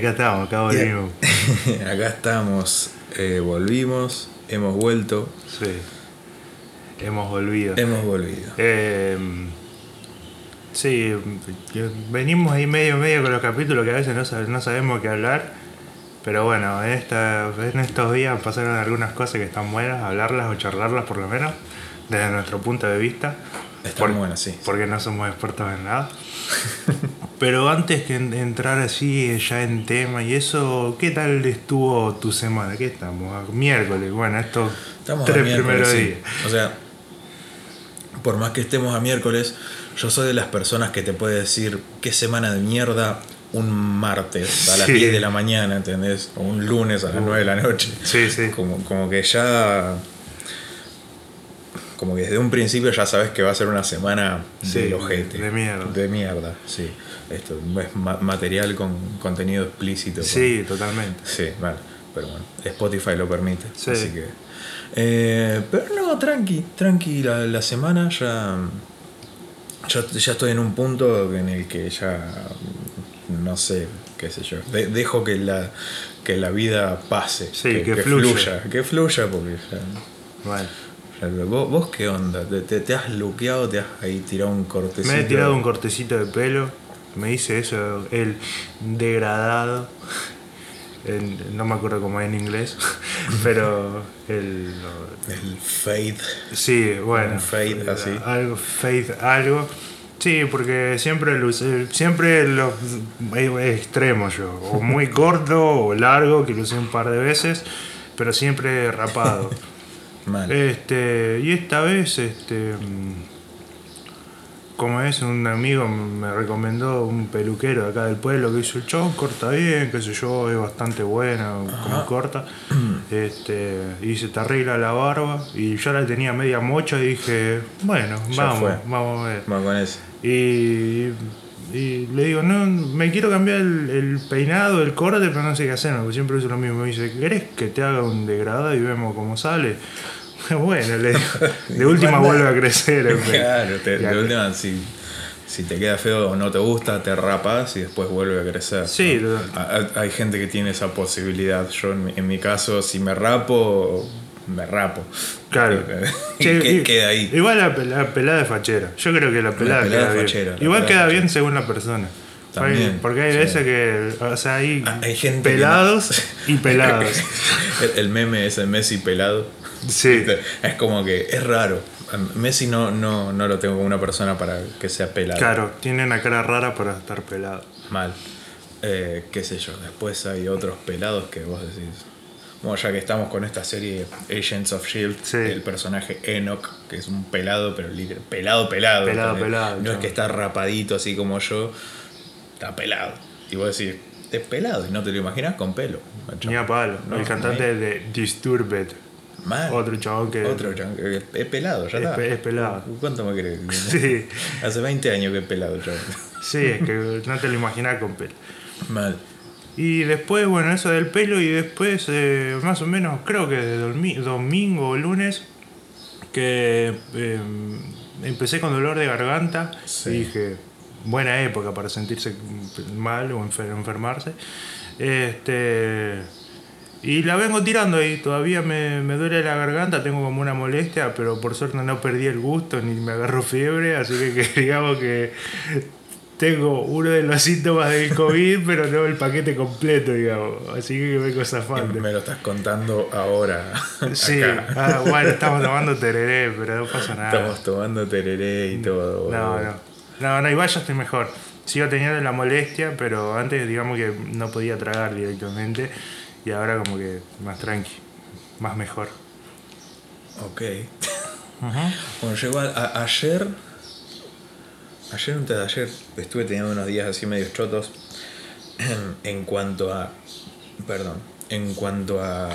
Acá estamos, acá volvimos. Acá estamos, eh, volvimos, hemos vuelto, Sí. Hemos volvido. hemos volvido. Eh, sí, venimos ahí medio medio con los capítulos que a veces no, sab- no sabemos qué hablar. Pero bueno, en, esta, en estos días pasaron algunas cosas que están buenas, hablarlas o charlarlas por lo menos, desde nuestro punto de vista. Están buenas, sí. Porque no somos expertos en nada. Pero antes que en- entrar así ya en tema y eso, ¿qué tal estuvo tu semana? ¿Qué estamos? A Miércoles, bueno, estos Estamos tres primeros sí. días. O sea, por más que estemos a miércoles, yo soy de las personas que te puede decir qué semana de mierda un martes a las Sí. 10 de la mañana, ¿entendés? O un lunes a las 9 de la noche. Sí, sí. Como, como que ya. Como que desde un principio ya sabes que va a ser una semana Sí, del ojete. de mierda. De mierda, sí. Esto es ma- material con contenido explícito. Sí, totalmente. Sí, vale. Pero bueno, Spotify lo permite. Sí. Así que. Eh, pero no, tranqui, tranqui. La, la semana ya, ya. ya estoy en un punto en el que ya. No sé, qué sé yo. de- dejo que la, que la vida pase. Sí, que fluya. Que fluya, porque ya. Bueno, ¿Vos, vos qué onda? ¿Te, te, te has luqueado? ¿Te has ahí tirado un cortecito? me he tirado un cortecito de pelo, me hice eso, el degradado. El- no me acuerdo cómo es en inglés, pero el. El fade. Sí, bueno. Un fade, así. Algo, fade, algo. Sí, porque siempre usé- siempre los extremos yo. O muy corto o largo, que lo usé un par de veces, pero siempre rapado. Mal. Este, y esta vez, este, mm, como es, un amigo me recomendó un peluquero de acá del pueblo que hizo el show, corta bien, qué sé yo, es bastante bueno, como corta. Este, y se te arregla la barba, y yo la tenía media mocha y dije, bueno, Ya vamos, fue. vamos a ver. Vamos con eso. Y, y le digo, no, me quiero cambiar el, el peinado, el corte, pero no sé qué hacer, porque siempre uso lo mismo. Me dice, ¿querés que te haga un degradado y vemos cómo sale? Bueno, le digo, de última vuelve a crecer. Claro, te- de última, si, si te queda feo o no te gusta, te rapas y después vuelve a crecer. Sí, Hay gente que tiene esa posibilidad. Yo, en mi, en mi caso, si me rapo, me rapo. Claro. Que- y- queda ahí. Igual la, pel- la pelada es fachera. Yo creo que la pelada, pelada queda es bien. fachera, Igual queda bien según la persona. También, Porque hay sí. veces que, o sea, hay, Ah, Hay gente pelados y pelados. el, el meme es el Messi pelado. Sí. Es como que es raro. Messi no, no, no lo tengo como una persona para que sea pelado. Claro, tiene una cara rara para estar pelado. Mal. Eh, qué sé yo. Después hay otros pelados que vos decís. Bueno, ya que estamos con esta serie Agents of Shield, Sí. El personaje Enoch, que es un pelado, pero pelado, pelado. Pelado, pelado, No es que está rapadito así como yo, está pelado. Y vos decís, es pelado y no te lo imaginas con pelo. Ni a palo. No, el cantante de Disturbed. Mal. Otro chabón que. Otro chabón que es, es pelado, ya Es está. es pelado. ¿Cuánto me crees? Sí, Hace 20 años que es pelado, chabón. sí, es que no te lo imaginas con pelo. Mal. Y después, bueno, eso del pelo y después, eh, más o menos, creo que de domingo o lunes, que eh, empecé con dolor de garganta Sí. y dije, buena época para sentirse mal o enfer- enfermarse. Este, y la vengo tirando ahí, todavía me, me duele la garganta, tengo como una molestia, pero por suerte no perdí el gusto ni me agarró fiebre, así que, que digamos que tengo uno de los síntomas del COVID, pero no el paquete completo, digamos. Así que vengo zafando. Me lo estás contando ahora. Sí, ah, bueno, estamos tomando tereré, pero no pasa nada. Estamos tomando tereré y todo. No, no. No, no, igual ya estoy mejor. Sigo teniendo la molestia, pero antes digamos que no podía tragar directamente. Y ahora como que más tranqui, más mejor. Ok. Bueno, yo igual a- ayer. Ayer, antes de ayer, estuve teniendo unos días así medio chotos. En cuanto a. Perdón. En cuanto a.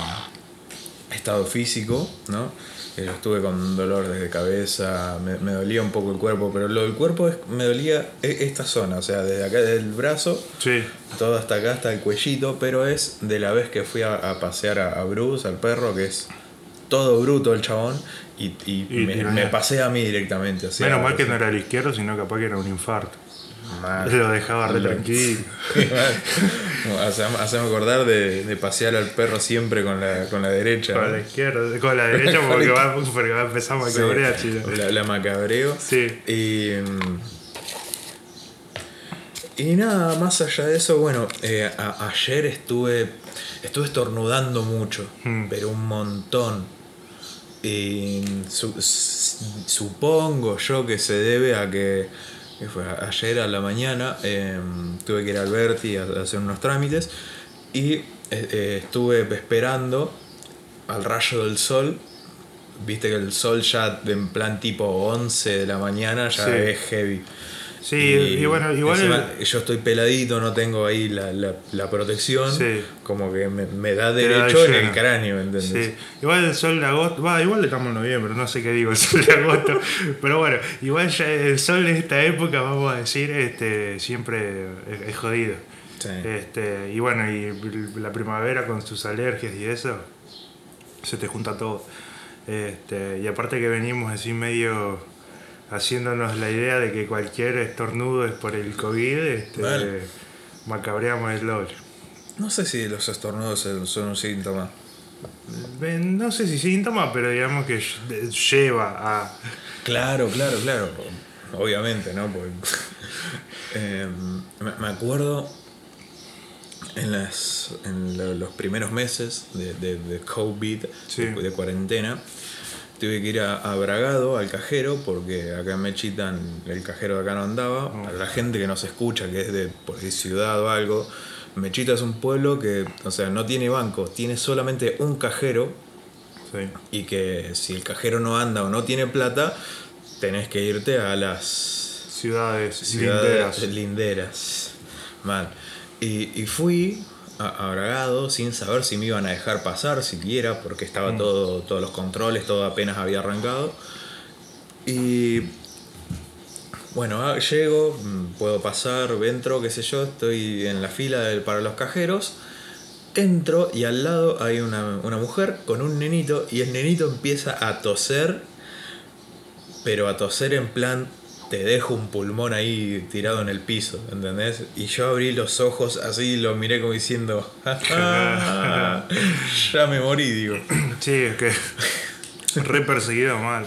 Estado físico, ¿no? Estuve con dolores de cabeza, me, me dolía un poco el cuerpo, pero lo del cuerpo es, me dolía e- esta zona, o sea, desde acá del brazo Sí, todo hasta acá, hasta el cuellito, pero es de la vez que fui a, a pasear a, a Bruce, al perro, que es todo bruto el chabón, y, y Y me, me pasé a mí directamente. menos mal que no era el izquierdo, sino capaz que era un infarto. Mal. Lo dejaba re Lo- tranquilo. Hacemos acordar de, de pasear al perro siempre con la, con la derecha. Con ¿no? la izquierda, con la derecha porque va, porque va a empezar a Sí, macabrear, chino. la, la macabreo. Sí. Y, mm, y nada, más allá de eso, bueno, eh, a- ayer estuve, estuve estornudando mucho, Hmm. pero un montón. Y su- supongo yo que se debe a que, que fue ayer a la mañana eh, tuve que ir a, a hacer unos trámites y eh, eh, estuve esperando al rayo del sol. Viste que el sol ya en plan tipo 11 de la mañana ya Sí. es heavy. Sí, y, bueno, igual. encima yo estoy peladito, no tengo ahí la, la, la protección. Sí. Como que me, me da derecho en el cráneo, ¿entendés? Sí, igual el sol de agosto, va, igual estamos en noviembre, no sé qué digo el sol de agosto, pero bueno, igual ya el sol de esta época, vamos a decir, este, siempre es, es jodido. Sí. Este, y bueno, y la primavera con sus alergias y eso, se te junta todo. Este, y aparte que venimos así medio haciéndonos la idea de que cualquier estornudo es por el COVID, este, Vale. macabreamos el LOL. No sé si los estornudos son un síntoma. Eh, No sé si síntoma, pero digamos que lle- lleva a. Claro, claro, claro. Obviamente, ¿no? Porque, eh, me acuerdo en, las, en lo- los primeros meses de, de, de COVID, Sí. de, de cuarentena, tuve que ir a, a Bragado, al cajero, porque acá en Mechitan el cajero de acá no andaba. Para la gente que nos escucha, que es de por ahí ciudad o algo, Mechita es un pueblo que, o sea, no tiene banco, tiene solamente un cajero Sí. y que si el cajero no anda o no tiene plata, tenés que irte a las Ciudades, ciudades linderas. linderas. Mal. Y, y fui a, a Bragado sin saber si me iban a dejar pasar siquiera, porque estaba Mm. todo, todos los controles, todo apenas había arrancado. Y bueno, ah, llego, mm, puedo pasar, entro, qué sé yo, estoy en la fila del- para los cajeros. Entro y al lado hay una, una mujer con un nenito y el nenito empieza a toser, pero a toser en plan, te dejo un pulmón ahí tirado en el piso, ¿entendés? Y yo abrí los ojos así y lo miré como diciendo, "Ja, ja, ya me morí, digo. Sí, es que. re perseguido mal.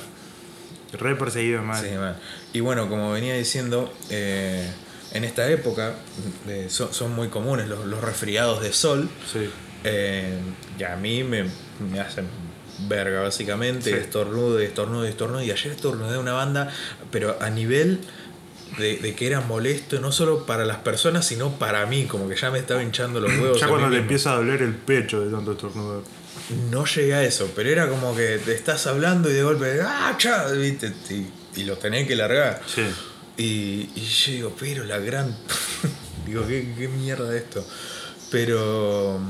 Re perseguido mal. Sí, man. Y bueno, como venía diciendo, eh, en esta época eh, son, son muy comunes los, los resfriados de sol. Sí. eh, y a mí me, me hacen verga, básicamente. Sí. Estornudo, y estornudo, y estornudo. Y ayer estornudé una banda, pero a nivel de, de que era molesto, no solo para las personas, sino para mí. Como que ya me estaba hinchando los huevos. Ya cuando mismo. empieza a doler el pecho de tanto estornudo. No llegué a eso, pero era como que te estás hablando y de golpe, ¡ah, cha! ¿viste? Y, y lo tenés que largar. Sí. Y, y yo digo, pero la gran. digo, ¿qué, qué mierda esto? Pero.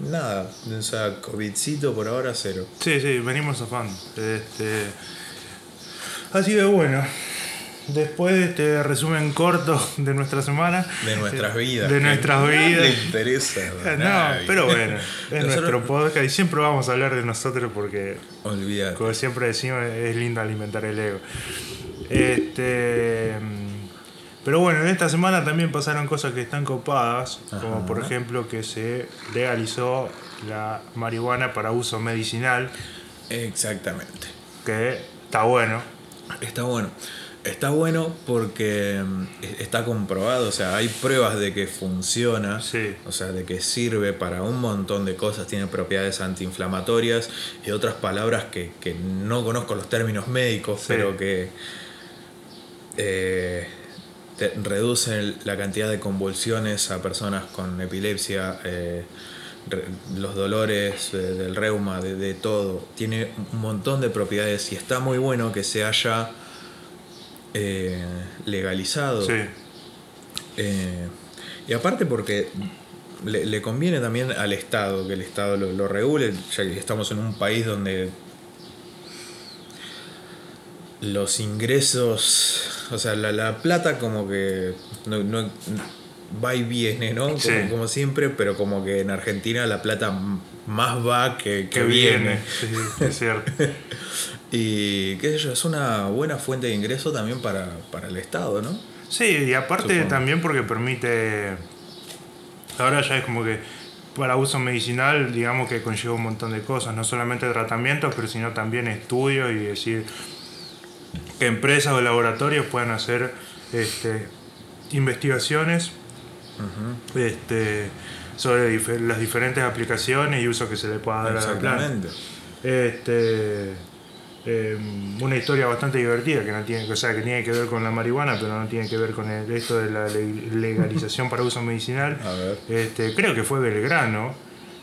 Nada, o sea, COVIDcito por ahora cero. Sí, sí, venimos zafando. Este. Así de bueno. Después de este resumen corto de nuestra semana. De nuestras vidas. De nuestras no vidas. le interesa. a No, pero bueno, es Nosotros- nuestro podcast y siempre vamos a hablar de nosotros porque Olvidate. Como siempre decimos, es lindo alimentar el ego. Este, pero bueno, en esta semana también pasaron cosas que están copadas, como por ejemplo que se legalizó la marihuana para uso medicinal, Exactamente. que está bueno. Está bueno. Está bueno porque mm, está comprobado, o sea, hay pruebas de que funciona, Sí. o sea, de que sirve para un montón de cosas, tiene propiedades antiinflamatorias y otras palabras que, que no conozco los términos médicos, Sí. pero que eh, te reducen la cantidad de convulsiones a personas con epilepsia, eh, re- los dolores eh, del reuma, de, de todo. Tiene un montón de propiedades y está muy bueno que se haya eh, legalizado. Sí, y aparte porque le, le conviene también al Estado que el Estado lo, lo regule, ya que estamos en un país donde los ingresos, o sea, la, la plata como que no, no- va y viene, ¿no? Como, Sí. como siempre, pero como que en Argentina la plata más va que, que viene. viene. Sí, sí, es cierto. Y qué sé yo, es una buena fuente de ingreso también para, para el Estado, ¿no? Sí, y aparte Supongo. también porque permite. Ahora ya es como que para uso medicinal, digamos que conlleva un montón de cosas, no solamente tratamientos, pero sino también estudios y decir que empresas o laboratorios puedan hacer este, investigaciones este, sobre las diferentes aplicaciones y usos que se le pueda dar a la planta. Exactamente. Este, eh, una historia bastante divertida que no tiene, o sea, que tiene que ver con la marihuana, pero no tiene que ver con el- esto de la le- legalización para uso medicinal. A ver. Este, creo que fue Belgrano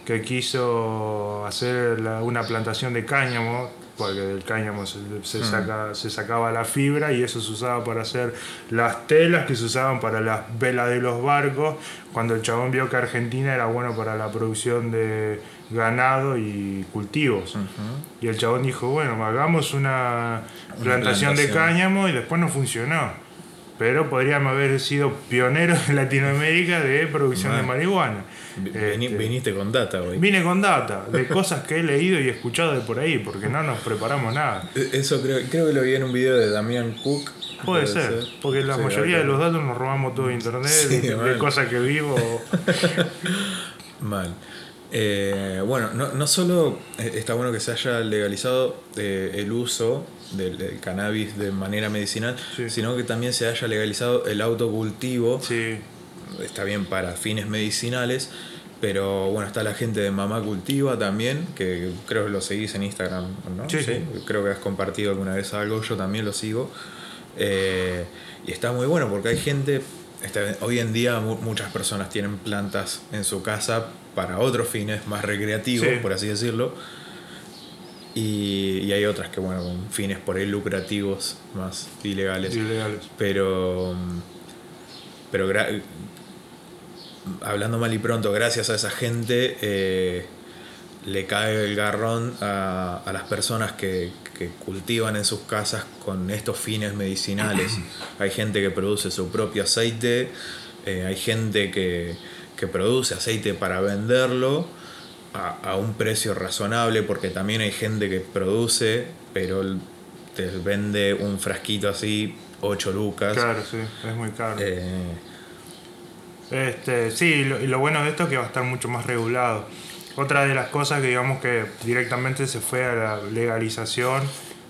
que quiso hacer la- una plantación de cáñamo, porque del cáñamo se, se saca, se sacaba la fibra y eso se usaba para hacer las telas que se usaban para las velas de los barcos, cuando el chabón vio que Argentina era bueno para la producción de ganado y cultivos. Y el chabón dijo, bueno, hagamos una plantación, de plantación. cáñamo y después no funcionó. Pero podríamos haber sido pioneros en Latinoamérica de producción de Mal. marihuana. Este, viniste con data, güey. Vine con data de cosas que he leído y escuchado de por ahí, porque no nos preparamos nada. E- Eso creo, creo que lo vi en un video de Damián Cook. Puede ser, porque la Sí, mayoría de los datos nos robamos todo de internet, Sí, de, cosas que vivo. Mal. Eh, bueno, no, no solo eh, está bueno que se haya legalizado eh, el uso del, del cannabis de manera medicinal, Sí. sino que también se haya legalizado el autocultivo. Sí, Está bien para fines medicinales, pero bueno, está la gente de Mamá Cultiva también, que creo que lo seguís en Instagram, ¿no? Sí, sí. Creo que has compartido alguna vez algo, yo también lo sigo. Eh, y está muy bueno porque hay gente, está- hoy en día mu- muchas personas tienen plantas en su casa para otros fines más recreativos, Sí. por así decirlo. Y, y hay otras que, bueno, con fines por ahí lucrativos, más ilegales. ilegales. Pero. Pero hablando mal y pronto, gracias a esa gente eh, le cae el garrón a, a las personas que, que cultivan en sus casas con estos fines medicinales. hay gente que produce su propio aceite, eh, hay gente que, que produce aceite para venderlo a, a un precio razonable, porque también hay gente que produce, pero te vende un frasquito así, 8 lucas. Claro, sí, es muy caro. Eh, Este, sí, y lo, y lo bueno de esto es que va a estar mucho más regulado. Otra de las cosas que digamos que directamente se fue a la legalización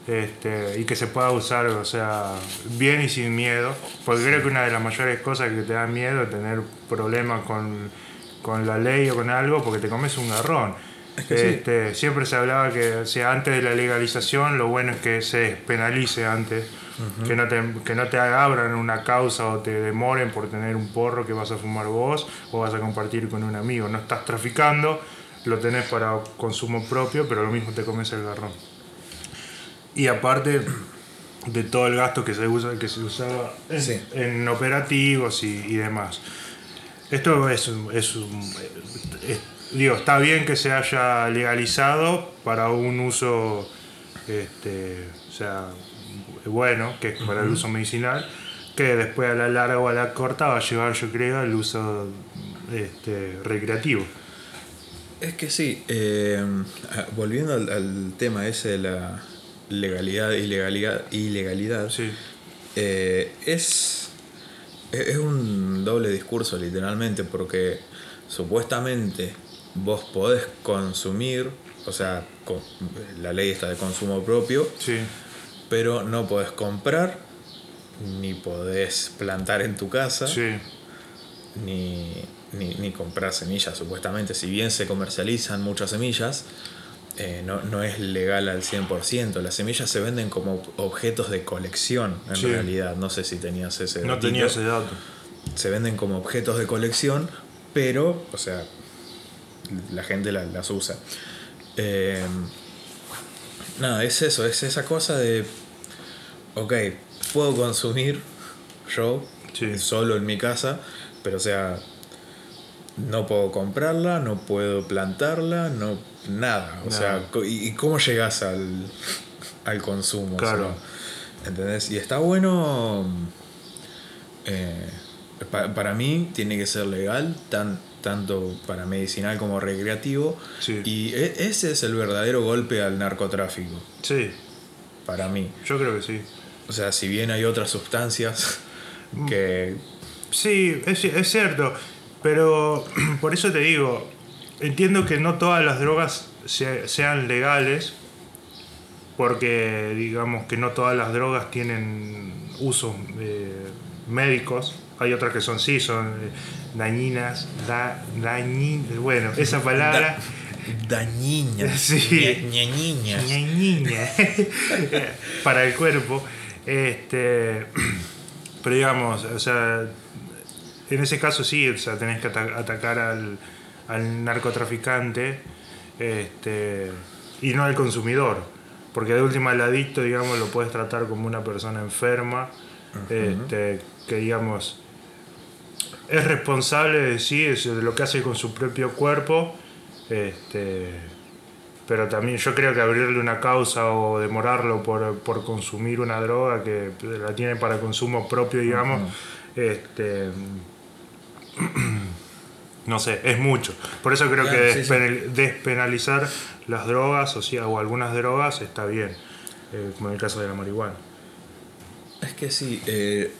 este, y que se pueda usar, o sea, bien y sin miedo, porque creo que una de las mayores cosas que te da miedo es tener problemas con, con la ley o con algo porque te comes un garrón. que sí. Este, Siempre se hablaba que o sea, antes de la legalización lo bueno es que se despenalice antes, que, no te, que no te abran una causa o te demoren por tener un porro que vas a fumar vos o vas a compartir con un amigo. No estás traficando, lo tenés para consumo propio, pero lo mismo te comes el garrón. Y aparte de todo el gasto que se, usa, que se usaba en, Sí. en operativos y, y demás. Esto es, un- es es- digo, está bien que se haya legalizado para un uso, este, o sea, bueno, que es para el uso medicinal, que después a la larga o a la corta va a llevar, yo creo, al uso este, recreativo. es que sí, eh, ah, volviendo al, al tema ese de la legalidad, ilegalidad, ilegalidad Sí, eh, es, es un doble discurso literalmente, porque supuestamente vos podés consumir, o sea, con- la ley está de consumo propio, sí, pero no podés comprar, ni podés plantar en tu casa. sí, ni, ni, ni comprar semillas, supuestamente. Si bien se comercializan muchas semillas, eh, no, no es legal al 100%. Las semillas se venden como objetos de colección, en Sí. realidad. No sé si tenías ese no datito. tenía ese dato. Se venden como objetos de colección, pero, o sea, la gente la- las usa. Eh, nada, es eso, es esa cosa de, ok, puedo consumir yo Sí. solo en mi casa, pero o sea, no puedo comprarla, no puedo plantarla, no nada. O Nada. sea, ¿y, cómo llegas al, al consumo? O sea, Claro. ¿Entendés? Y está bueno. eh, pa- para mí tiene que ser legal, tan, tanto para medicinal como recreativo. Sí. Y e- ese es el verdadero golpe al narcotráfico, Sí, para mí. yo creo que sí. O sea, si bien hay otras sustancias que Sí, es, es cierto, pero por eso te digo, entiendo que no todas las drogas se- sean legales, porque digamos que no todas las drogas tienen usos eh, médicos, hay otras que son sí, son eh, dañinas, da, dañin- bueno, esa palabra... dañiña, Sí. ña-. Ñañiña. para el cuerpo. Este, pero digamos, o sea, en ese caso sí, o sea, tenés que ata- atacar al, al narcotraficante este, y no al consumidor. Porque de última el adicto, digamos, lo puedes tratar como una persona enferma, este, que digamos es responsable de sí, es de lo que hace con su propio cuerpo. Este, pero también yo creo que abrirle una causa o demorarlo por, por consumir una droga que la tiene para consumo propio, digamos, este, no sé, es mucho. Por eso creo Claro, que sí, sí. despenal- despenalizar las drogas o, sea, o algunas drogas está bien, eh, como en el caso de la marihuana. Es que sí, eh,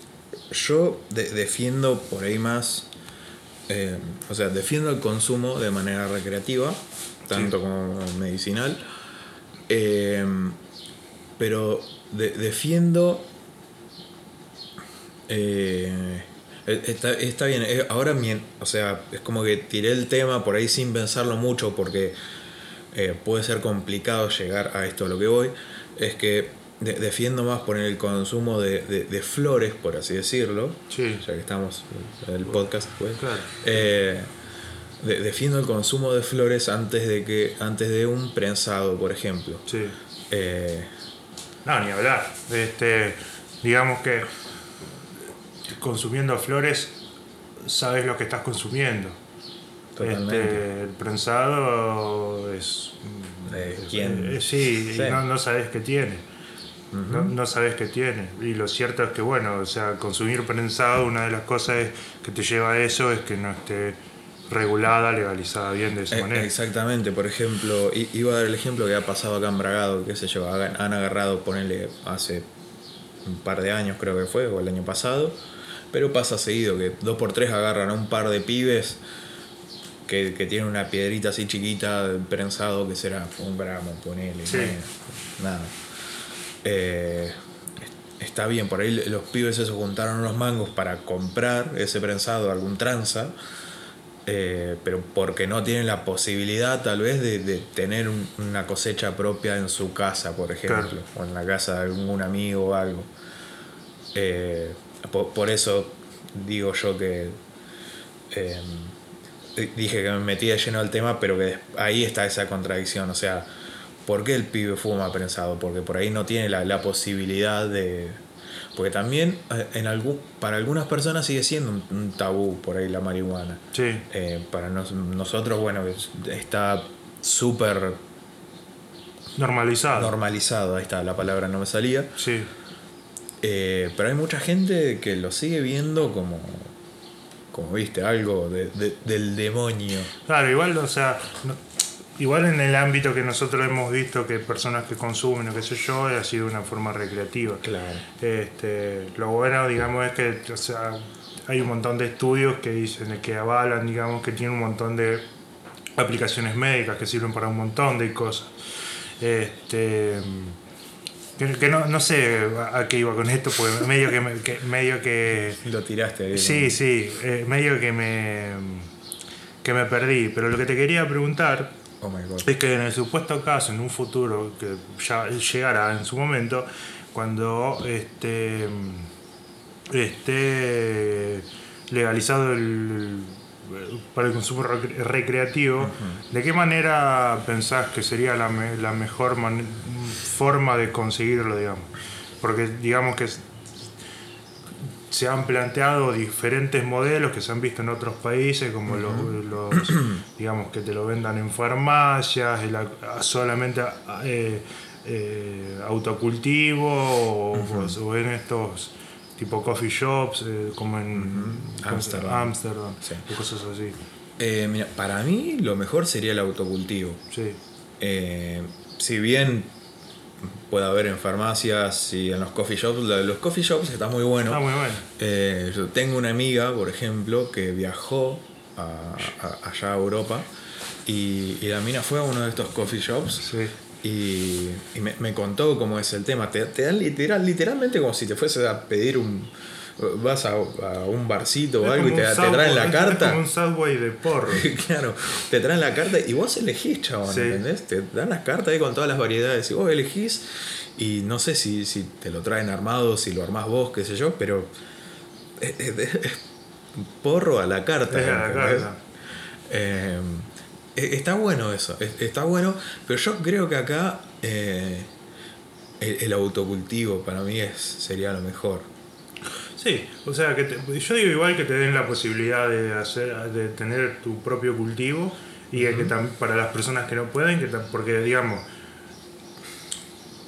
yo de- defiendo por ahí más, eh, o sea, defiendo el consumo de manera recreativa, tanto como medicinal, pero de- defiendo... eh, está, está bien, eh, ahora bien, o sea, es como que tiré el tema por ahí sin pensarlo mucho porque eh, puede ser complicado llegar a esto a lo que voy, es que de- defiendo más poner el consumo de, de- de flores, por así decirlo, Sí. ya que estamos en el podcast, pues, Claro. eh, de- defiendo el consumo de flores antes de que antes de un prensado, por ejemplo. Sí. Eh, No, ni hablar. Este, digamos que consumiendo flores sabes lo que estás consumiendo. Totalmente. Este, el prensado es. ¿quién? eh, sí, y Sí. no, no sabes qué tiene. no, no sabes qué tiene. Y lo cierto es que, bueno, o sea, consumir prensado, una de las cosas que te lleva a eso es que no esté regulada, legalizada bien de esa Eh, manera. Exactamente, por ejemplo, iba a dar el ejemplo que ha pasado acá en Bragado, qué sé yo, han agarrado, ponele, hace un par de años creo que fue, o el año pasado, pero pasa seguido que dos por tres agarran a un par de pibes que, que tienen una piedrita así chiquita, prensado, que será un gramo, ponele, Sí. nada. Eh, está bien, por ahí los pibes esos juntaron unos mangos para comprar ese prensado, algún tranza, eh, pero porque no tienen la posibilidad tal vez de, de tener un- una cosecha propia en su casa, por ejemplo, Claro. o en la casa de algún amigo o algo. Eh, po- por, eso digo yo que eh, dije que me metí de lleno al tema, pero que ahí está esa contradicción, o sea, ¿por qué el pibe fuma prensado? Porque por ahí no tiene la, la posibilidad de... Porque también eh, en algún, para algunas personas sigue siendo un, un tabú por ahí la marihuana. Sí, Eh, para nos- nosotros, bueno, es- está súper normalizado. normalizado, ahí está, la palabra no me salía. sí. Eh, pero hay mucha gente que lo sigue viendo como, como viste, algo de- de- del demonio. Claro, igual, o sea, no- igual en el ámbito que nosotros hemos visto que personas que consumen o qué sé yo, ha sido una forma recreativa. Claro. Este, lo bueno, digamos, es que o sea, hay un montón de estudios que dicen que avalan, digamos, que tiene un montón de aplicaciones médicas que sirven para un montón de cosas. Este, que, que no, no sé a qué iba con esto, porque medio que, me- que- medio que Lo tiraste ahí. Sí, sí, eh, medio que me, que me perdí. Pero lo que te quería preguntar Oh my god. es que en el supuesto caso, en un futuro, que ya llegará en su momento, cuando este, esté legalizado el, para el consumo rec- recreativo, ¿de qué manera pensás que sería la, me- la mejor man- forma de conseguirlo, digamos? Porque digamos que se han planteado diferentes modelos que se han visto en otros países, como los, los, digamos, que te lo vendan en farmacias, el solamente eh, eh, autocultivo o, o en estos tipo coffee shops, eh, como en Ámsterdam. Ámsterdam, Sí. y cosas así. Eh, mira, para mí lo mejor sería el autocultivo. Sí, si bien pueda ver en farmacias y en los coffee shops. Los coffee shops está muy bueno. Está muy bueno. Eh, yo tengo una amiga, por ejemplo, que viajó a- a- allá a Europa y, y la mina fue a uno de estos coffee shops Sí. y, y me, me contó cómo es el tema. Te, te dan literal, literalmente como si te fuese a pedir un... Vas a, a un barcito o Es algo y te, te traen Subway- la es carta. como un subway de porro. claro, te traen la carta y vos elegís, chabón, Sí. ¿entendés? Te dan las cartas ahí con todas las variedades y vos elegís y no sé si, si te lo traen armado, si lo armás vos, qué sé yo, pero es, es- es porro a la carta. Es a la carta. Eh, está bueno eso, es- está bueno, pero yo creo que acá eh, el, el autocultivo para mí es, sería lo mejor. Sí, o sea, que te- yo digo igual que te den la posibilidad de hacer, de tener tu propio cultivo y que tam- para las personas que no pueden, que tam- porque digamos,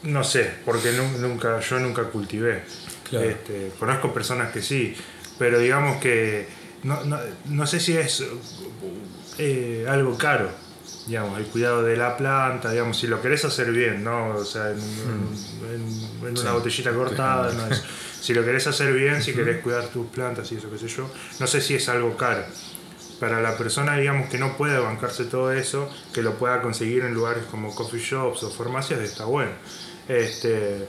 no sé, porque nu- nunca, yo nunca cultivé. Claro. Este, conozco personas que sí, pero digamos que no, no, no sé si es eh, algo caro, digamos, el cuidado de la planta, digamos, si lo querés hacer bien, ¿no? O sea, en, en- en una Sí. botellita cortada, no es. Si lo querés hacer bien, si querés cuidar tus plantas y eso, qué sé yo, no sé si es algo caro. Para la persona, digamos, que no puede bancarse todo eso, que lo pueda conseguir en lugares como coffee shops o farmacias, está bueno. Este,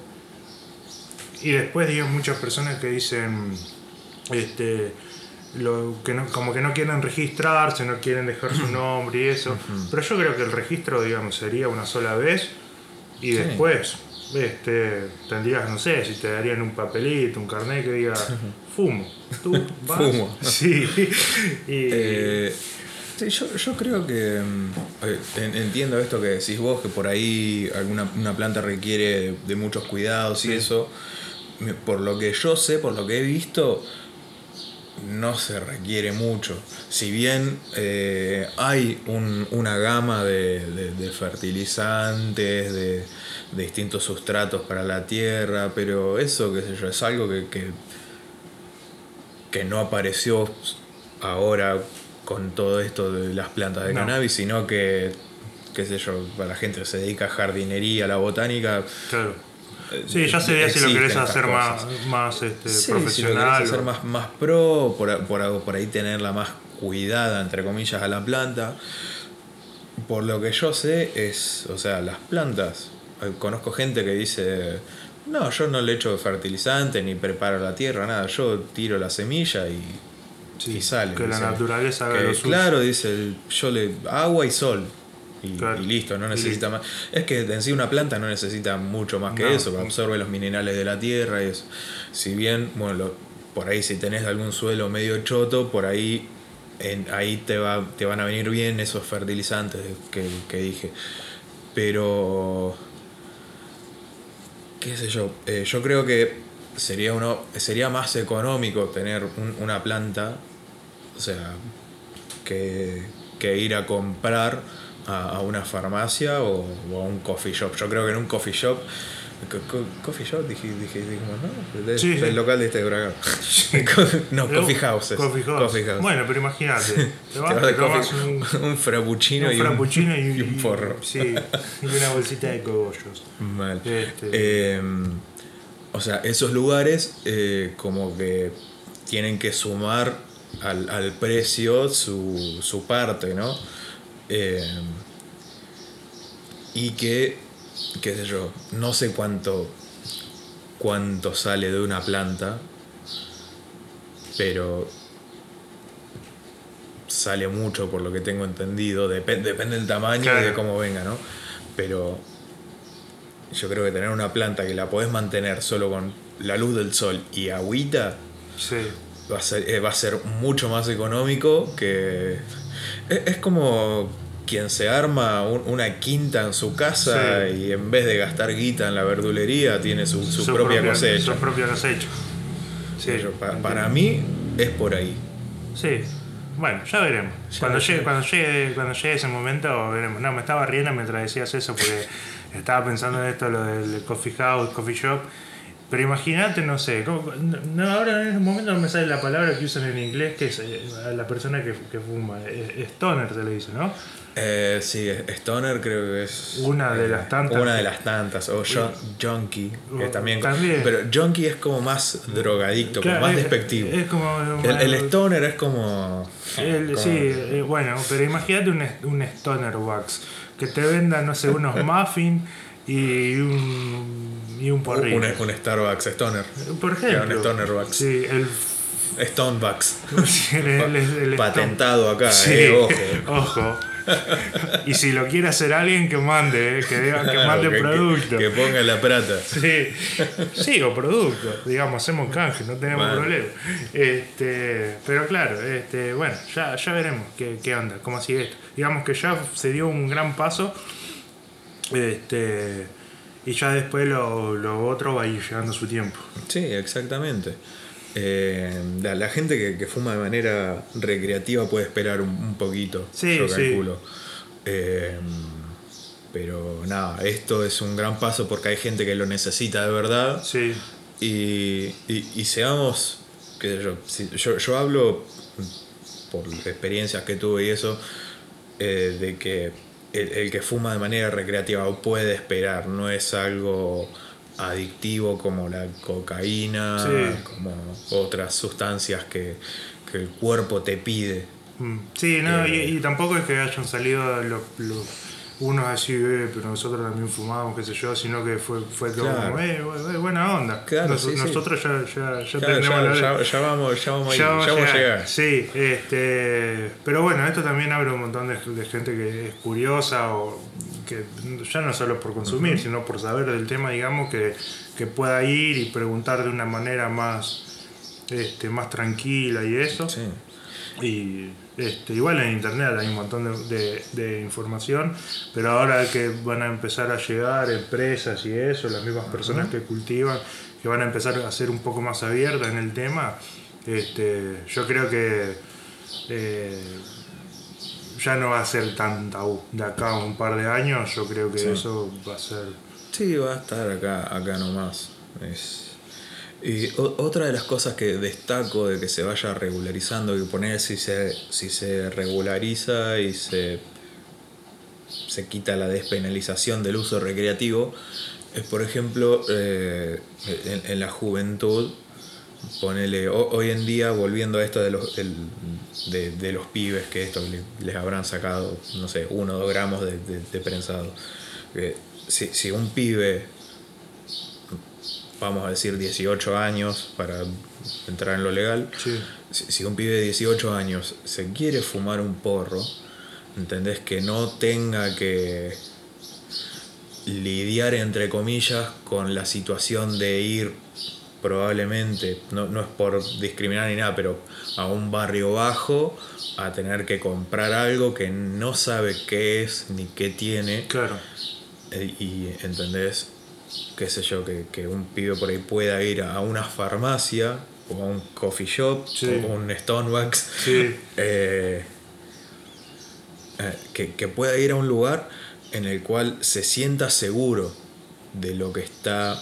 y después, digamos, muchas personas que dicen, este, lo, que no, como que no quieren registrarse, no quieren dejar su nombre y eso. Pero yo creo que el registro, digamos, sería una sola vez y Sí. después este, tendrías, no sé, si te darían un papelito, un carnet que diga fumo. ¿Tú vas? Fumo. Sí. Y, Eh, sí, yo, yo creo que mm, eh, en- entiendo esto que decís vos, que por ahí alguna una planta requiere de, de muchos cuidados y eso. Por lo que yo sé, por lo que he visto, no se requiere mucho. Si bien eh, hay un- una gama de, de- de fertilizantes, de, de distintos sustratos para la tierra, pero eso, qué sé yo, es algo que, que, que no apareció ahora con todo esto de las plantas de No. cannabis, sino que, qué sé yo, para la gente que se dedica a jardinería, a la botánica. claro. Eh, Sí, ya sería si lo querés hacer más, cosas. más este, Sí, si lo profesional. hacer más, más pro, por, por, por ahí tenerla más cuidada, entre comillas, a la planta. Por lo que yo sé, es, o sea, las plantas. eh, Conozco gente que dice, no, yo no le echo fertilizante ni preparo la tierra, nada, yo tiro la semilla y, Sí, y sale. que la naturaleza haga Que, lo suyo. Claro, dice, yo le agua y sol. Y, Claro. y listo, no necesita más. Es que en sí una planta no necesita mucho más que No. eso, absorbe los minerales de la tierra y eso. Si bien, bueno, lo- por ahí si tenés algún suelo medio choto, por ahí en, ahí te, va, te van a venir bien esos fertilizantes que, que dije. Pero, qué sé yo, eh, yo creo que sería, uno, sería más económico tener un- una planta, o sea, que, que ir a comprar a, a una farmacia o, o a un coffee shop. Yo creo que en un coffee shop... co- co- Coffee shop, dije, dije, dijimos, ¿no? Sí, del sí. local de este huracán. no, coffee houses. Coffee house. Bueno, pero imagínate. Te vas, vas te coffee- un, un, frappuccino, un y, un, y, y un porro. Sí, y una bolsita de cogollos. Mal. Este- Eh, o sea, esos lugares eh, como que tienen que sumar al, al precio su, su parte, ¿no? Eh, y que, qué sé yo, no sé cuánto, cuánto sale de una planta, pero sale mucho por lo que tengo entendido, Depen- depende del tamaño y de cómo venga, ¿no? Pero yo creo que tener una planta que la podés mantener solo con la luz del sol y agüita Sí. va a ser, eh, va a ser mucho más económico que... Es, es como quien se arma un- una quinta en su casa Sí. y en vez de gastar guita en la verdulería tiene su, su propia, cosecha. Su propia cosecha. Sí, Yo- pa- para mí es por ahí. Sí. Bueno, ya veremos. Ya cuando, llegue, cuando, llegue, cuando llegue ese momento, veremos. No, me estaba riendo mientras decías eso porque estaba pensando en esto, lo del coffee house, coffee shop. Pero imagínate, no sé, ¿cómo- no, ahora en este momento no me sale la palabra que usan en inglés, que es eh, la persona que, que fuma. Stoner se le dice, ¿no? Eh, sí, Stoner creo que es. Una de eh, las tantas Una de las tantas. O jun- Junkie, que también. también. Pero Junkie es como más drogadicto, como más es- despectivo. Es como. el, el Stoner es como. El- como- sí, eh, bueno, pero imagínate un, un stoner wax que te vendan, no sé, unos muffins y un, y un porrillo. Un, un Starbucks Stoner. Por ejemplo. un stoner wax. Sí, el, Stonebucks. el- el- Patentado acá, Sí, eh, ojo. ojo. Y si lo quiere hacer alguien que mande, eh, que, diga- que mande Que- producto. Que, ponga la plata. Sí, sí, o producto, digamos, hacemos canje, no tenemos problema. Este, pero claro, este, bueno, ya, ya veremos qué, qué onda, cómo sigue esto. Digamos que ya se dio un gran paso, este, y ya después lo, lo otro va a ir llegando a su tiempo. Sí, exactamente. Eh, la, la gente que, que fuma de manera recreativa puede esperar un, un poquito, Sí, yo sí. calculo. Eh, pero nada, esto es un gran paso porque hay gente que lo necesita de verdad. Sí, Y, y, y seamos, sé yo, si- yo, yo hablo por experiencias que tuve y eso, eh, de que el, el que fuma de manera recreativa puede esperar, no es algo adictivo como la cocaína, Sí. como otras sustancias que, que el cuerpo te pide. Mm, sí, no, Eh. y, y tampoco es que hayan salido los, los- unos así, eh, pero nosotros también fumamos, qué sé yo, sino que fue, fue todo Claro. como, eh, bu- buena onda. Claro, Nos- sí, sí. nosotros ya, ya, ya Claro, tenemos ya, la- ya- vamos, ya vamos, a ir, Ya ya vamos a vamos llegar. Sí, este, pero bueno, esto también abre un montón de, de gente que es curiosa o que ya no solo por consumir, sino por saber del tema, digamos, que, que pueda ir y preguntar de una manera más, este, más tranquila y eso. Sí. Y este, igual en internet hay un montón de, de- de información, pero ahora que van a empezar a llegar empresas y eso, las mismas personas que cultivan, que van a empezar a ser un poco más abiertas en el tema, este, yo creo que eh, ya no va a ser tan tabú. De acá a un par de años, yo creo que Sí. eso va a ser. Sí, va a estar acá, acá nomás. Es... Y otra de las cosas que destaco de que se vaya regularizando, que poner si se, si se regulariza y se, se quita la despenalización del uso recreativo, es por ejemplo eh, en, en la juventud, ponele, ho- hoy en día volviendo a esto de los, del- de, de los pibes, que esto le- les habrán sacado, no sé, uno o dos gramos de, de- de prensado. Que si, si un pibe, vamos a decir 18 años para entrar en lo legal, Sí. si, si un pibe de 18 años se quiere fumar un porro, entendés que no tenga que lidiar entre comillas con la situación de ir probablemente, no, no es por discriminar ni nada, pero a un barrio bajo a tener que comprar algo que no sabe qué es ni qué tiene Claro. eh, y entendés, qué sé yo, que, que un pibe por ahí pueda ir a una farmacia o a un coffee shop Sí. o un Stonebucks Sí. eh, eh, que, que pueda ir a un lugar en el cual se sienta seguro de lo que está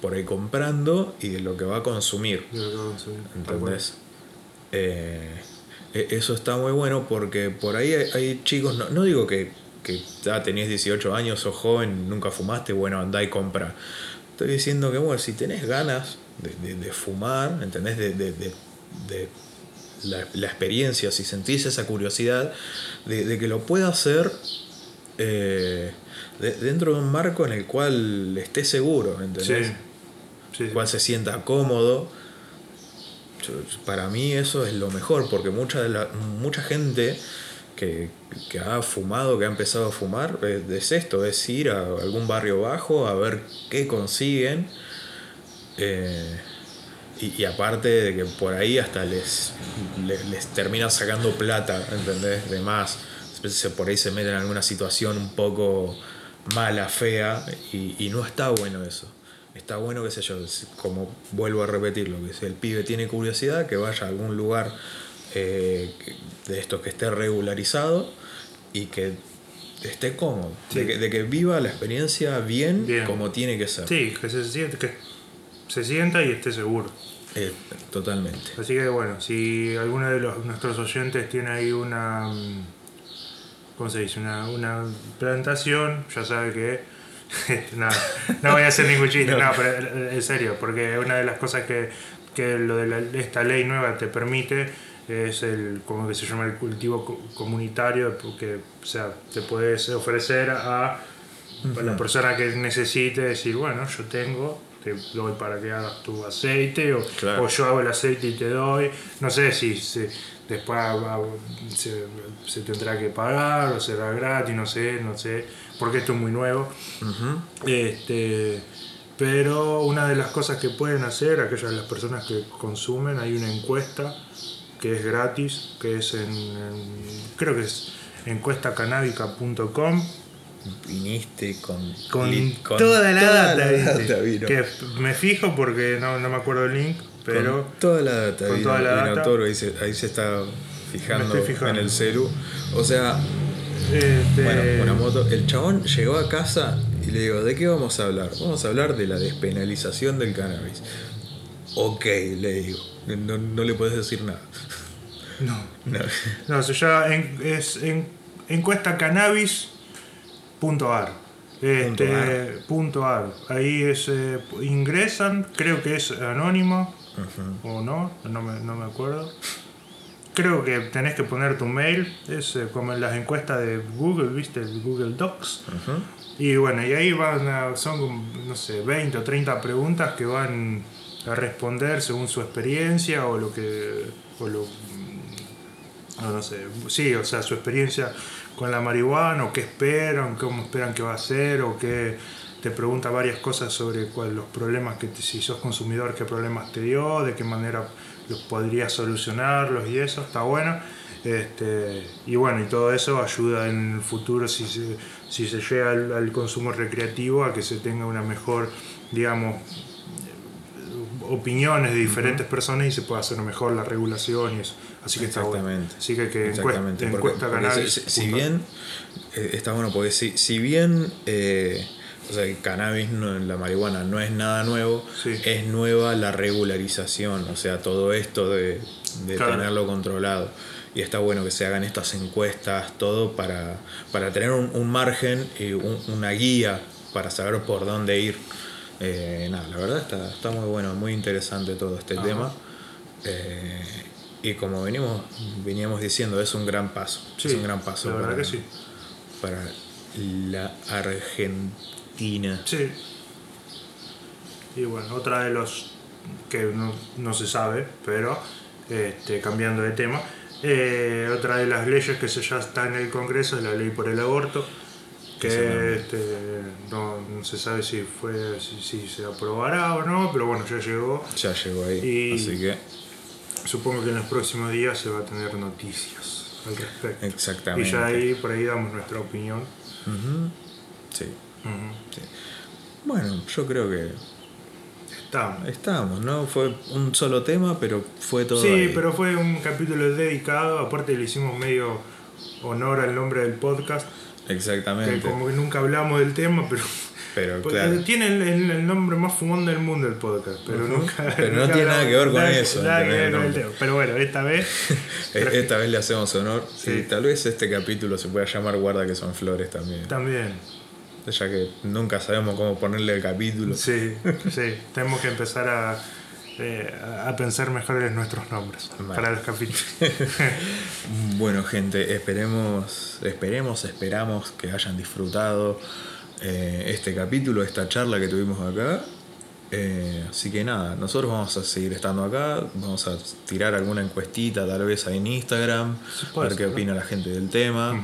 por ahí comprando y de lo que va a consumir. Que. ¿Entendés? Eh, e- eso está muy bueno porque por ahí hay, hay chicos, no, no digo que, que ya tenés 18 años, sos joven, nunca fumaste, bueno, andá y compra. Estoy diciendo que, bueno, si tenés ganas de, de- de fumar, ¿entendés? De, de- de- de la, la experiencia, si sentís esa curiosidad, de, de que lo pueda hacer eh, de- dentro de un marco en el cual esté seguro, ¿entendés? Sí. Sí. cual se sienta cómodo. Para mí eso es lo mejor, porque mucha, de la, mucha gente que, que ha fumado, que ha empezado a fumar, es, es esto, es ir a algún barrio bajo a ver qué consiguen. eh, y, y aparte de que por ahí hasta les, les, les termina sacando plata, ¿entendés? De más. Se- Por ahí se meten en alguna situación un poco mala, fea, y, y no está bueno eso. Está bueno, qué sé yo, como vuelvo a repetirlo, que si el pibe tiene curiosidad, que vaya a algún lugar eh, de estos que esté regularizado y que esté cómodo, Sí. de, que, de que viva la experiencia bien, Bien. como tiene que ser. Sí, que se siente que se sienta y esté seguro. Eh, totalmente. Así que bueno, si alguno de los, nuestros oyentes tiene ahí una, mm, ¿cómo se dice? Una, una plantación, ya sabe que, nada, no voy a hacer ningún chiste, no. pero eh, en serio, porque una de las cosas que, que lo de la- esta ley nueva te permite es el, como que se llama el cultivo co- comunitario, porque, o sea, te puedes ofrecer a, a la persona que necesite decir, bueno, yo tengo, te doy para que hagas tu aceite, o, Claro. o yo hago el aceite y te doy, no sé si se- después se, se tendrá que pagar o será gratis, no sé, no sé, porque esto es muy nuevo. Este, pero una de las cosas que pueden hacer, aquellas de las personas que consumen, hay una encuesta que es gratis, que es en, en- creo que es encuestacanábica.com Viniste con, con, li- con toda la data, la ¿viste? data vino. que me fijo porque no, no me acuerdo el link, pero Con toda la data con vino, toda la vino data. Toro, ahí se, ahí se está fijando, en el celu. O sea, este, bueno, una moto. El chabón llegó a casa y le digo, ¿de qué vamos a hablar? Vamos a hablar de la despenalización del cannabis. Ok, le digo. No, no le puedes decir nada. no, No. no, se llama en, es en, encuestacanabis.ar. Este, punto ar. Ahí es, eh, ingresan, creo que es anónimo o no, no me, no me acuerdo. Creo que tenés que poner tu mail, es eh, como en las encuestas de Google, ¿viste? Google Docs. Y bueno, y ahí van a- son, no sé, 20 o 30 preguntas que van a responder según su experiencia o lo que. O lo, no sé, sí, o sea, su experiencia con la marihuana, o qué esperan, cómo esperan que va a ser, o qué. Te pregunta varias cosas sobre cuál, los problemas que, te- si sos consumidor, qué problemas te dio, de qué manera los podrías solucionarlos y eso, está bueno. Este, y bueno, y todo eso ayuda en el futuro si se, si se llega al, al consumo recreativo a que se tenga una mejor, digamos, opiniones de diferentes personas y se pueda hacer mejor la regulación y eso. Así que está bueno. Exactamente. Así que, que Exactamente, encuesta, porque- si, bien eh, está bueno, porque si, si bien eh, o sea, el cannabis, no, la marihuana no es nada nuevo, Sí. es nueva la regularización, o sea, todo esto de, de Claro. tenerlo controlado. Y está bueno que se hagan estas encuestas, todo para, para tener un, un margen y un- una guía para saber por dónde ir. Eh, nada, la verdad está, está muy bueno, muy interesante todo este Ajá. tema. Eh, y como venimos, veníamos diciendo, es un gran paso. Sí, es un gran paso la verdad para, que sí. para la Argentina. Sí. Y bueno, otra de los que no, no se sabe, pero este, cambiando de tema, eh, otra de las leyes que se ya está en el Congreso es la ley por el aborto, que este, no, no se sabe si fue si, si se aprobará o no, pero bueno, ya llegó. Ya llegó ahí. Y- Así que, Supongo que en los próximos días se va a tener noticias al respecto. exactamente. Y ya ahí por ahí damos nuestra opinión. Ujú. Sí, Ujú. sí. Bueno, yo creo que Estamos. estamos, ¿no? Fue un solo tema, pero fue todo. Sí, ahí. pero fue un capítulo dedicado, aparte le hicimos medio honor al nombre del podcast, que Exactamente. como que nunca hablamos del tema, pero Pero porque claro. tiene el, el- el nombre más fumón del mundo el podcast, pero nunca... Pero no nunca tiene nada que ver con eso, que. Pero bueno, esta vez... Eh, Esta vez le hacemos honor. Sí. Y tal vez este capítulo se pueda llamar Guarda que son flores también. También, Ya que nunca sabemos cómo ponerle el capítulo. sí, sí, tenemos que empezar a, eh, a pensar mejor en nuestros nombres Vale. para los capítulos. Bueno, gente, esperemos, esperemos, esperamos que hayan disfrutado eh, este capítulo, esta charla que tuvimos acá. Eh, así que nada, nosotros vamos a seguir estando acá, vamos a tirar alguna encuestita tal vez ahí en Instagram, Sí, a ver qué opina la gente del tema.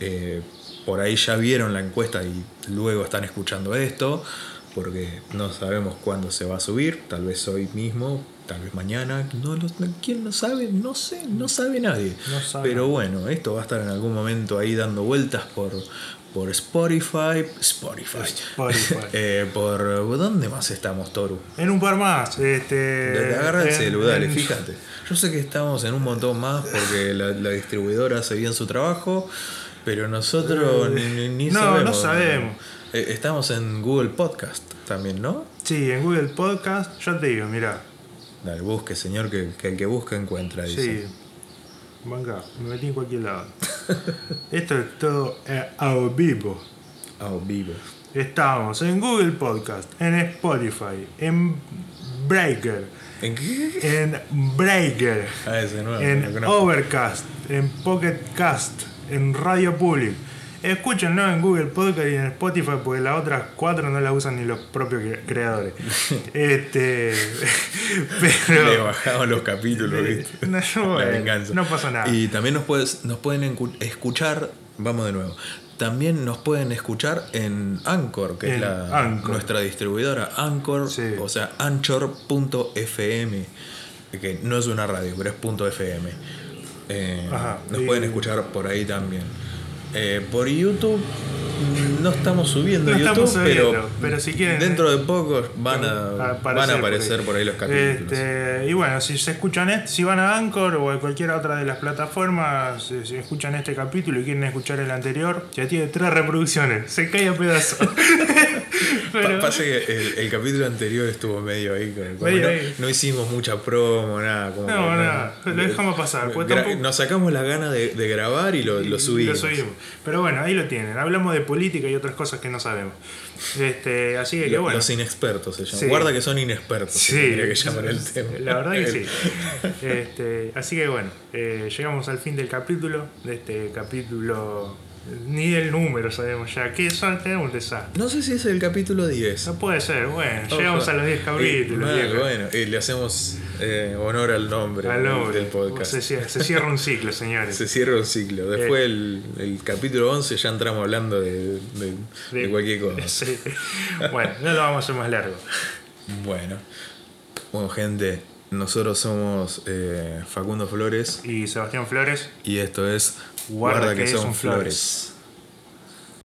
Eh, por ahí ya vieron la encuesta y luego están escuchando esto, porque no sabemos cuándo se va a subir, tal vez hoy mismo, tal vez mañana, no ¿quién no sabe? No sé, no sabe nadie. No sabe Pero bueno, esto va a estar en algún momento ahí dando vueltas por, por Spotify, Spotify, Spotify. Eh, por ¿dónde más estamos, Toru? En un par más. Este, Agarra el en- celu, dale, en- fíjate. Yo sé que estamos en un montón más porque la, la distribuidora hace bien su trabajo, pero nosotros ni, ni- ni no, sabemos. no sabemos. Eh, estamos en Google Podcast también, ¿no? Sí, en Google Podcast, ya te digo, mira. Dale, busque, señor, que, que el que busca encuentra. Dice. Sí. Venga, me metí en cualquier lado. Esto es todo eh, a vivo. Ah, vivo. Estamos en Google Podcast, en Spotify, en Breaker, ¿En qué? en Breaker, Ah, ese nuevo. en. Overcast, en Pocket Cast, en Radio Public. Escúchenlo en Google Podcast y en Spotify porque las otras cuatro no las usan ni los propios cre- creadores. Este, Le pero bajamos los capítulos, ¿viste? no, bueno, no pasa nada. Y también nos, puedes, nos pueden escuchar, vamos de nuevo. También nos pueden escuchar en Anchor, que es la, Anchor. nuestra distribuidora. Anchor, Sí. o sea, anchor.fm, que no es una radio, pero es punto .fm. Eh, Ajá. nos Y- pueden escuchar por ahí también. Eh, por YouTube mm, no estamos subiendo No YouTube, estamos subiendo, pero, pero si quieren- dentro de poco van a, Aparecer van a aparecer por ahí, los capítulos. Este, y bueno, si se escuchan este, si van a Anchor o a cualquier otra de las plataformas, si, si escuchan este capítulo y quieren escuchar el anterior, ya tiene tres reproducciones, se cae a pedazos. Pero- Pa- Pasa que el, el capítulo anterior estuvo medio ahí. con- como Medio no, ahí. no hicimos mucha promo, nada. Como No, nada, lo dejamos pasar, pues tampoco- Nos sacamos la gana de, de grabar y lo, lo subimos. Lo subimos. Pero bueno, ahí lo tienen. Hablamos de política y otras cosas que no sabemos. Este, así que, Lo- bueno. Los inexpertos se llaman. Sí. Guarda que son inexpertos. Sí, tendría que llamar el tema. la verdad que sí. Este, así que bueno, eh, llegamos al fin del capítulo, de este capítulo, ni del número sabemos ya, que son, tenemos un desastre. No sé si es el capítulo 10. No puede ser, bueno, llegamos a los 10 capítulos. Eh, viejo. bueno, y le hacemos eh, honor al nombre, Al nombre. del podcast. Se, cierra- se cierra un ciclo, señores. Se cierra un ciclo. Después el, el capítulo 11 ya entramos hablando de, de- de cualquier cosa. Sí. Bueno, no lo vamos a hacer más largo. Bueno, bueno gente, nosotros somos eh, Facundo Flores Y Sebastián Flores, y esto es Guarda que son flores.